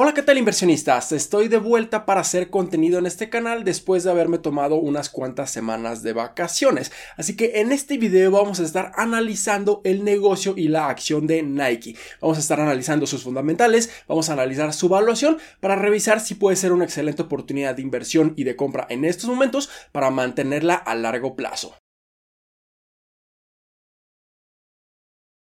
Hola, ¿qué tal inversionistas? Estoy de vuelta para hacer contenido en este canal después de haberme tomado unas cuantas semanas de vacaciones. Así que en este video vamos a estar analizando el negocio y la acción de Nike. Vamos a estar analizando sus fundamentales, vamos a analizar su evaluación para revisar si puede ser una excelente oportunidad de inversión y de compra en estos momentos para mantenerla a largo plazo.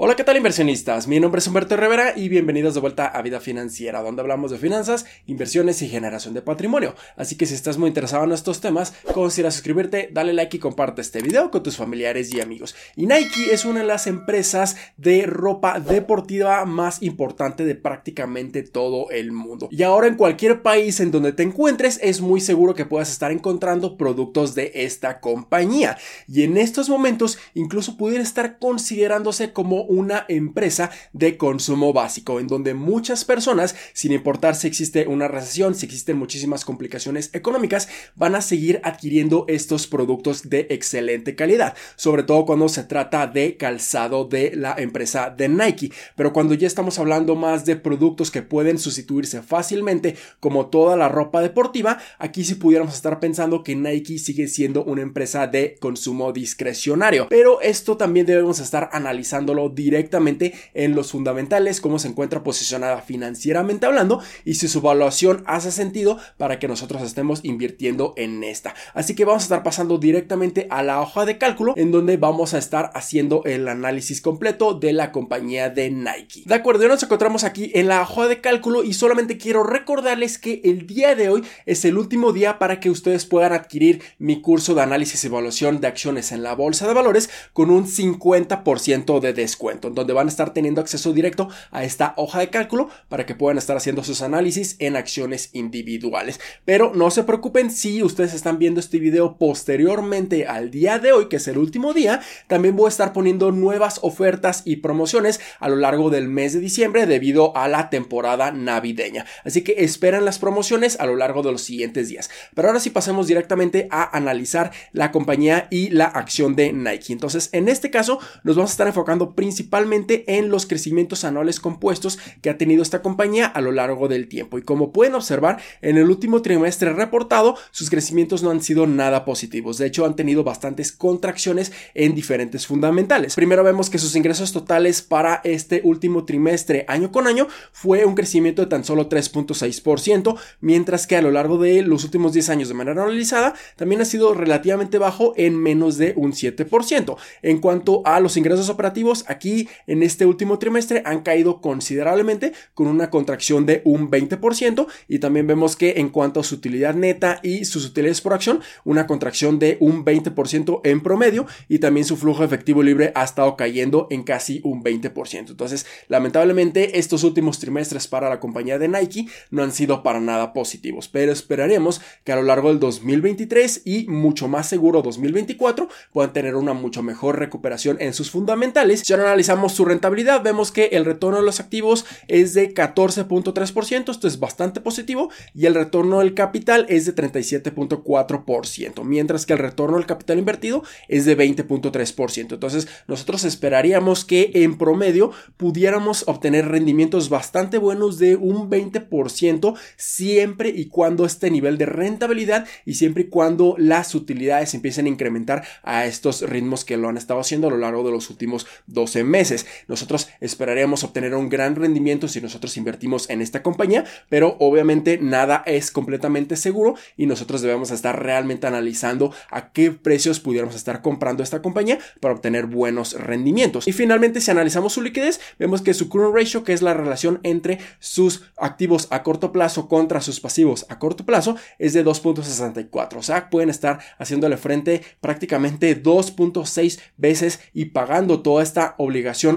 Hola, ¿qué tal inversionistas? Mi nombre es Humberto Rivera y bienvenidos de vuelta a Vida Financiera, donde hablamos de finanzas, inversiones y generación de patrimonio. Así que si estás muy interesado en estos temas, considera suscribirte, dale like y comparte este video con tus familiares y amigos. Y Nike es una de las empresas de ropa deportiva más importante de prácticamente todo el mundo. Y ahora en cualquier país en donde te encuentres, es muy seguro que puedas estar encontrando productos de esta compañía. Y en estos momentos, incluso pudiera estar considerándose como una empresa de consumo básico, en donde muchas personas, sin importar si existe una recesión, si existen muchísimas complicaciones económicas, van a seguir adquiriendo estos productos de excelente calidad, sobre todo cuando se trata de calzado de la empresa de Nike. Pero cuando ya estamos hablando más de productos que pueden sustituirse fácilmente, como toda la ropa deportiva, aquí sí pudiéramos estar pensando que Nike sigue siendo una empresa de consumo discrecionario. Pero esto también debemos estar analizándolo directamente en los fundamentales, cómo se encuentra posicionada financieramente hablando y si su evaluación hace sentido para que nosotros estemos invirtiendo en esta. Así que vamos a estar pasando directamente a la hoja de cálculo en donde vamos a estar haciendo el análisis completo de la compañía de Nike. De acuerdo, ya nos encontramos aquí en la hoja de cálculo y solamente quiero recordarles que el día de hoy es el último día para que ustedes puedan adquirir mi curso de análisis y evaluación de acciones en la bolsa de valores con un 50% de descuento donde van a estar teniendo acceso directo a esta hoja de cálculo para que puedan estar haciendo sus análisis en acciones individuales. Pero no se preocupen si ustedes están viendo este video posteriormente al día de hoy, que es el último día, también voy a estar poniendo nuevas ofertas y promociones a lo largo del mes de diciembre debido a la temporada navideña. Así que esperen las promociones a lo largo de los siguientes días. Pero ahora sí pasemos directamente a analizar la compañía y la acción de Nike. Entonces, en este caso, nos vamos a estar enfocando principalmente principalmente en los crecimientos anuales compuestos que ha tenido esta compañía a lo largo del tiempo. Y como pueden observar, en el último trimestre reportado, sus crecimientos no han sido nada positivos. De hecho, han tenido bastantes contracciones en diferentes fundamentales. Primero vemos que sus ingresos totales para este último trimestre año con año fue un crecimiento de tan solo 3.6%, mientras que a lo largo de los últimos 10 años de manera analizada también ha sido relativamente bajo en menos de un 7%. En cuanto a los ingresos operativos, aquí en este último trimestre han caído considerablemente con una contracción de un 20% y también vemos que en cuanto a su utilidad neta y sus utilidades por acción, una contracción de un 20% en promedio y también su flujo efectivo libre ha estado cayendo en casi un 20%. Entonces, lamentablemente, estos últimos trimestres para la compañía de Nike no han sido para nada positivos, pero esperaremos que a lo largo del 2023 y mucho más seguro 2024 puedan tener una mucho mejor recuperación en sus fundamentales. Si analizamos su rentabilidad, vemos que el retorno de los activos es de 14.3%, esto es bastante positivo, y el retorno del capital es de 37.4%, mientras que el retorno del capital invertido es de 20.3%. Entonces, nosotros esperaríamos que en promedio pudiéramos obtener rendimientos bastante buenos de un 20% siempre y cuando este nivel de rentabilidad y siempre y cuando las utilidades empiecen a incrementar a estos ritmos que lo han estado haciendo a lo largo de los últimos 12 meses. Nosotros esperaríamos obtener un gran rendimiento si nosotros invertimos en esta compañía, pero obviamente nada es completamente seguro y nosotros debemos estar realmente analizando a qué precios pudiéramos estar comprando esta compañía para obtener buenos rendimientos. Y finalmente, si analizamos su liquidez, vemos que su current ratio, que es la relación entre sus activos a corto plazo contra sus pasivos a corto plazo, es de 2.64. O sea, pueden estar haciéndole frente prácticamente 2.6 veces y pagando toda esta obligación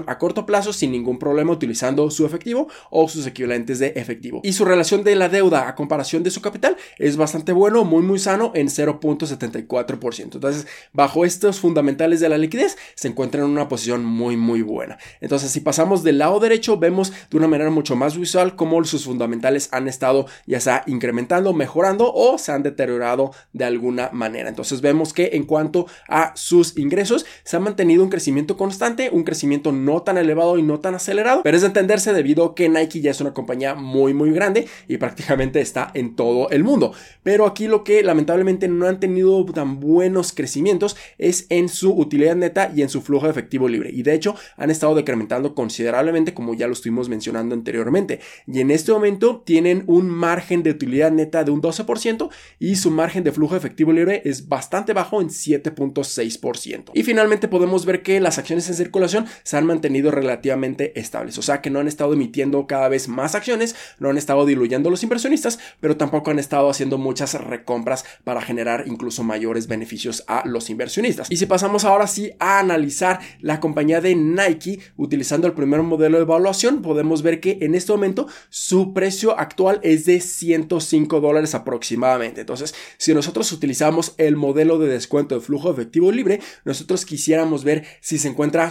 a corto plazo sin ningún problema utilizando su efectivo o sus equivalentes de efectivo. Y su relación de la deuda a comparación de su capital es bastante bueno, muy muy sano en 0.74%. Entonces, bajo estos fundamentales de la liquidez, se encuentra en una posición muy muy buena. Entonces, si pasamos del lado derecho, vemos de una manera mucho más visual cómo sus fundamentales han estado ya sea incrementando, mejorando o se han deteriorado de alguna manera. Entonces, vemos que en cuanto a sus ingresos, se ha mantenido un crecimiento constante, un crecimiento crecimiento no tan elevado y no tan acelerado, pero es de entenderse debido a que Nike ya es una compañía muy muy grande y prácticamente está en todo el mundo. Pero aquí lo que lamentablemente no han tenido tan buenos crecimientos es en su utilidad neta y en su flujo de efectivo libre. Y de hecho han estado decrementando considerablemente como ya lo estuvimos mencionando anteriormente. Y en este momento tienen un margen de utilidad neta de un 12% y su margen de flujo de efectivo libre es bastante bajo en 7.6%. Y finalmente podemos ver que las acciones en circulación se han mantenido relativamente estables, o sea que no han estado emitiendo cada vez más acciones, no han estado diluyendo los inversionistas, pero tampoco han estado haciendo muchas recompras para generar incluso mayores beneficios a los inversionistas. Y si pasamos ahora sí a analizar la compañía de Nike utilizando el primer modelo de evaluación, podemos ver que en este momento su precio actual es de 105 dólares aproximadamente. Entonces, si nosotros utilizamos el modelo de descuento de flujo efectivo libre, nosotros quisiéramos ver si se encuentra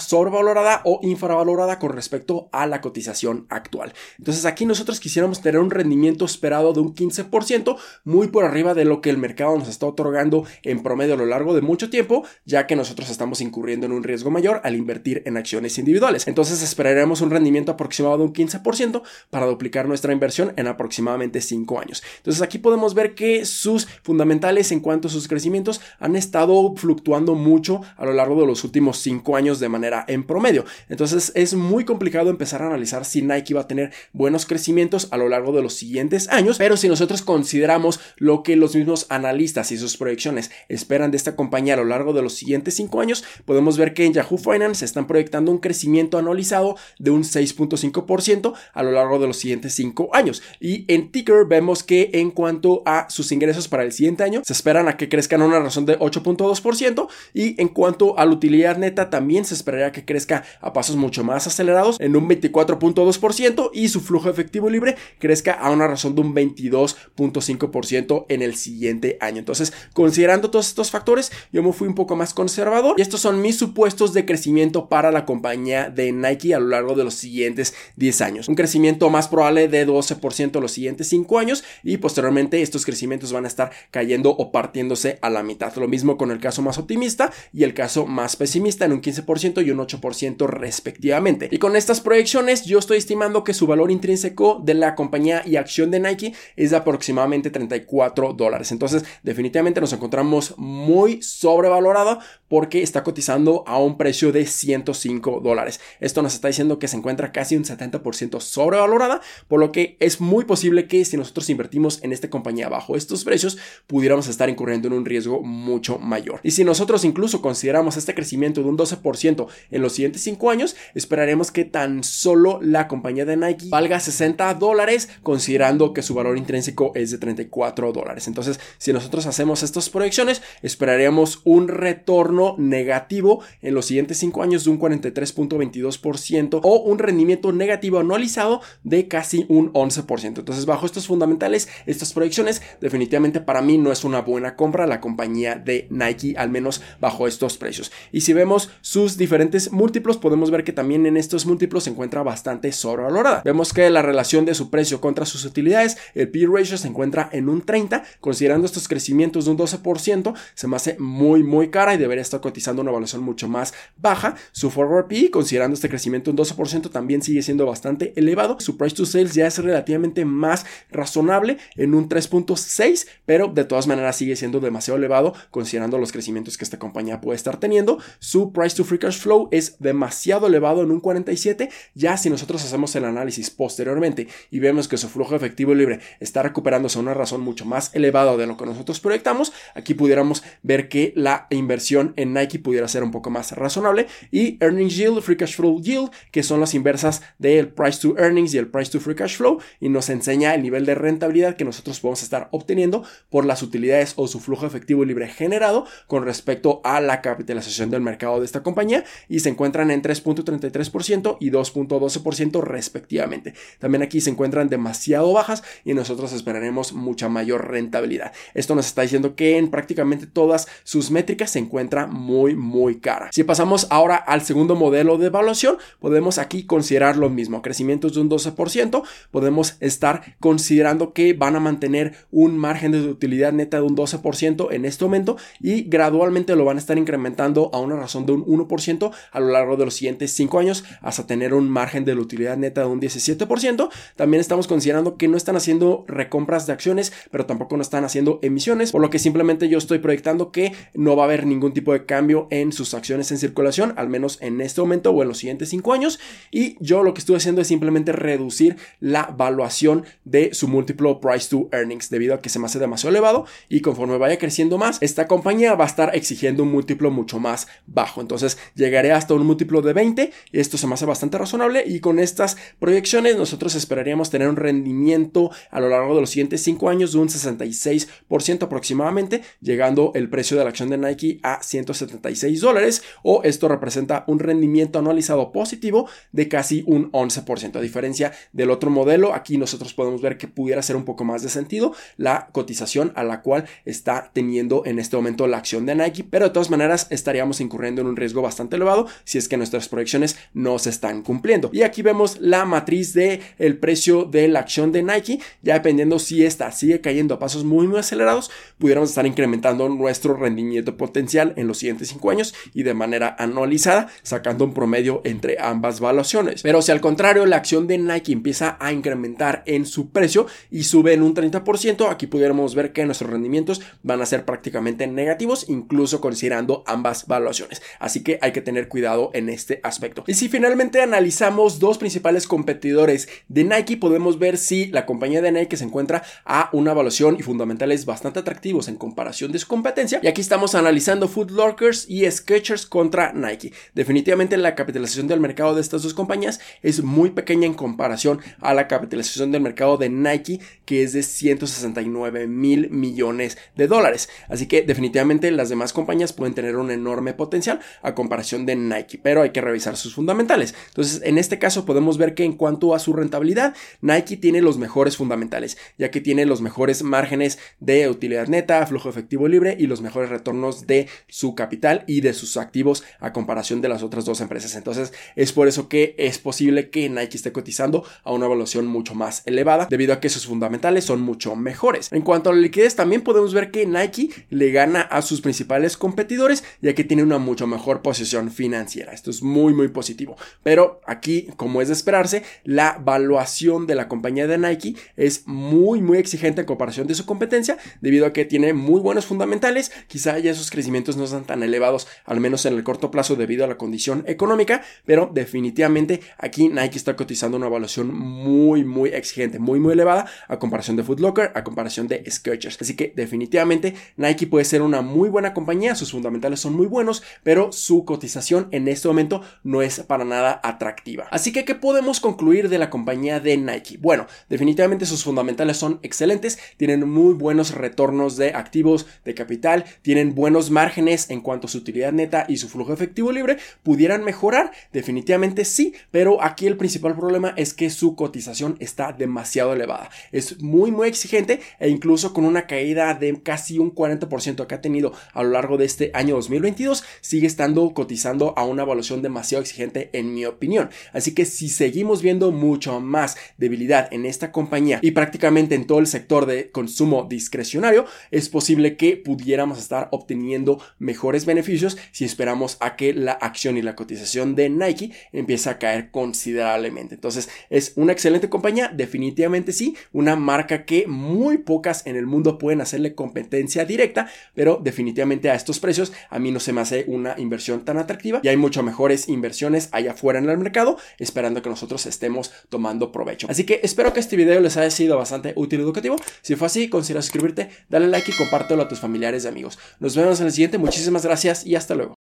sobrevalorada o infravalorada con respecto a la cotización actual. Entonces, aquí nosotros quisiéramos tener un rendimiento esperado de un 15%, muy por arriba de lo que el mercado nos está otorgando en promedio a lo largo de mucho tiempo, ya que nosotros estamos incurriendo en un riesgo mayor al invertir en acciones individuales. Entonces, esperaremos un rendimiento aproximado de un 15% para duplicar nuestra inversión en aproximadamente 5 años. Entonces, aquí podemos ver que sus fundamentales en cuanto a sus crecimientos han estado fluctuando mucho a lo largo de los últimos 5 años de manera en promedio. Entonces, es muy complicado empezar a analizar si Nike va a tener buenos crecimientos a lo largo de los siguientes años, pero si nosotros consideramos lo que los mismos analistas y sus proyecciones esperan de esta compañía a lo largo de los siguientes 5 años, podemos ver que en Yahoo Finance están proyectando un crecimiento anualizado de un 6.5% a lo largo de los siguientes 5 años. Y en Ticker vemos que en cuanto a sus ingresos para el siguiente año, se esperan a que crezcan a una razón de 8.2% y en cuanto a la utilidad neta también se esperaría que a pasos mucho más acelerados en un 24.2% y su flujo efectivo libre crezca a una razón de un 22.5% en el siguiente año. Entonces, considerando todos estos factores, yo me fui un poco más conservador y estos son mis supuestos de crecimiento para la compañía de Nike a lo largo de los siguientes 10 años. Un crecimiento más probable de 12% los siguientes 5 años y posteriormente estos crecimientos van a estar cayendo o partiéndose a la mitad. Lo mismo con el caso más optimista y el caso más pesimista en un 15% y un 8% respectivamente. Y con estas proyecciones yo estoy estimando que su valor intrínseco de la compañía y acción de Nike es de aproximadamente 34 dólares. Entonces definitivamente nos encontramos muy sobrevalorado porque está cotizando a un precio de 105 dólares. Esto nos está diciendo que se encuentra casi un 70% sobrevalorada, por lo que es muy posible que si nosotros invertimos en esta compañía bajo estos precios, pudiéramos estar incurriendo en un riesgo mucho mayor. Y si nosotros incluso consideramos este crecimiento de un 12% en los siguientes 5 años, esperaremos que tan solo la compañía de Nike valga 60 dólares, considerando que su valor intrínseco es de 34 dólares. Entonces, si nosotros hacemos estas proyecciones, esperaríamos un retorno negativo en los siguientes 5 años de un 43.22% o un rendimiento negativo anualizado de casi un 11%. Entonces, bajo estos fundamentales, estas proyecciones, definitivamente para mí no es una buena compra la compañía de Nike, al menos bajo estos precios. Y si vemos sus diferentes múltiplos, podemos ver que también en estos múltiplos se encuentra bastante sobrevalorada. Vemos que la relación de su precio contra sus utilidades, el P ratio se encuentra en un 30, considerando estos crecimientos de un 12%, se me hace muy muy cara y debería está cotizando una evaluación mucho más baja. Su forward P, considerando este crecimiento un 12%, también sigue siendo bastante elevado. Su price to sales ya es relativamente más razonable en un 3.6, pero de todas maneras sigue siendo demasiado elevado considerando los crecimientos que esta compañía puede estar teniendo. Su price to free cash flow es demasiado elevado en un 47. Ya si nosotros hacemos el análisis posteriormente y vemos que su flujo efectivo libre está recuperándose a una razón mucho más elevada de lo que nosotros proyectamos, aquí pudiéramos ver que la inversión Nike pudiera ser un poco más razonable. Y Earnings Yield, Free Cash Flow Yield, que son las inversas del Price to Earnings y el Price to Free Cash Flow, y nos enseña el nivel de rentabilidad que nosotros podemos estar obteniendo por las utilidades o su flujo efectivo libre generado con respecto a la capitalización del mercado de esta compañía, y se encuentran en 3.33% y 2.12% respectivamente. También aquí se encuentran demasiado bajas y nosotros esperaremos mucha mayor rentabilidad. Esto nos está diciendo que en prácticamente todas sus métricas se encuentra muy, muy cara. Si pasamos ahora al segundo modelo de evaluación, podemos aquí considerar lo mismo, crecimientos de un 12%, podemos estar considerando que van a mantener un margen de utilidad neta de un 12% en este momento y gradualmente lo van a estar incrementando a una razón de un 1% a lo largo de los siguientes 5 años hasta tener un margen de la utilidad neta de un 17%. También estamos considerando que no están haciendo recompras de acciones, pero tampoco no están haciendo emisiones, por lo que simplemente yo estoy proyectando que no va a haber ningún tipo de cambio en sus acciones en circulación, al menos en este momento o en los siguientes 5 años. Y yo lo que estoy haciendo es simplemente reducir la valuación de su múltiplo price to earnings debido a que se me hace demasiado elevado y conforme vaya creciendo más, esta compañía va a estar exigiendo un múltiplo mucho más bajo. Entonces llegaré hasta un múltiplo de 20. Esto se me hace bastante razonable y con estas proyecciones nosotros esperaríamos tener un rendimiento a lo largo de los siguientes 5 años de un 66% aproximadamente, llegando el precio de la acción de Nike a 176 dólares o esto representa un rendimiento anualizado positivo de casi un 11%. A diferencia del otro modelo, aquí nosotros podemos ver que pudiera ser un poco más de sentido la cotización a la cual está teniendo en este momento la acción de Nike, pero de todas maneras estaríamos incurriendo en un riesgo bastante elevado si es que nuestras proyecciones no se están cumpliendo. Y aquí vemos la matriz de precio de la acción de Nike, ya dependiendo si esta sigue cayendo a pasos muy muy acelerados, pudiéramos estar incrementando nuestro rendimiento potencial en los siguientes 5 años y de manera anualizada, sacando un promedio entre ambas valuaciones. Pero si al contrario la acción de Nike empieza a incrementar en su precio y sube en un 30%, aquí pudiéramos ver que nuestros rendimientos van a ser prácticamente negativos, incluso considerando ambas valuaciones. Así que hay que tener cuidado en este aspecto. Y si finalmente analizamos dos principales competidores de Nike, podemos ver si la compañía de Nike se encuentra a una evaluación y fundamentales bastante atractivos en comparación de su competencia. Y aquí estamos analizando Food Lockers y Skechers contra Nike. Definitivamente la capitalización del mercado de estas dos compañías es muy pequeña en comparación a la capitalización del mercado de Nike, que es de 169 mil millones de dólares. Así que definitivamente las demás compañías pueden tener un enorme potencial a comparación de Nike, pero hay que revisar sus fundamentales. Entonces, en este caso podemos ver que en cuanto a su rentabilidad, Nike tiene los mejores fundamentales, ya que tiene los mejores márgenes de utilidad neta, flujo efectivo libre y los mejores retornos de su capital y de sus activos a comparación de las otras dos empresas. Entonces, es por eso que es posible que Nike esté cotizando a una evaluación mucho más elevada, debido a que sus fundamentales son mucho mejores. En cuanto a la liquidez, también podemos ver que Nike le gana a sus principales competidores, ya que tiene una mucho mejor posición financiera. Esto es muy, muy positivo. Pero aquí, como es de esperarse, la valuación de la compañía de Nike es muy, muy exigente en comparación de su competencia, debido a que tiene muy buenos fundamentales. Quizá ya esos crecimientos no tan elevados, al menos en el corto plazo, debido a la condición económica, pero definitivamente aquí Nike está cotizando una evaluación muy, muy exigente, muy, muy elevada a comparación de Foot Locker, a comparación de Skechers. Así que definitivamente Nike puede ser una muy buena compañía, sus fundamentales son muy buenos, pero su cotización en este momento no es para nada atractiva. Así que, ¿qué podemos concluir de la compañía de Nike? Bueno, definitivamente sus fundamentales son excelentes, tienen muy buenos retornos de activos, de capital, tienen buenos márgenes en cuanto a su utilidad neta y su flujo efectivo libre. ¿Pudieran mejorar? Definitivamente sí, pero aquí el principal problema es que su cotización está demasiado elevada. Es muy, muy exigente e incluso con una caída de casi un 40% que ha tenido a lo largo de este año 2022, sigue estando cotizando a una evaluación demasiado exigente en mi opinión. Así que si seguimos viendo mucho más debilidad en esta compañía y prácticamente en todo el sector de consumo discrecionario, es posible que pudiéramos estar obteniendo mejores beneficios si esperamos a que la acción y la cotización de Nike empiece a caer considerablemente. Entonces, es una excelente compañía, definitivamente sí, una marca que muy pocas en el mundo pueden hacerle competencia directa, pero definitivamente a estos precios a mí no se me hace una inversión tan atractiva y hay mucho mejores inversiones allá afuera en el mercado esperando que nosotros estemos tomando provecho. Así que espero que este video les haya sido bastante útil y educativo. Si fue así, considera suscribirte, dale like y compártelo a tus familiares y amigos. Nos vemos en el siguiente, muchísimas gracias y hasta luego.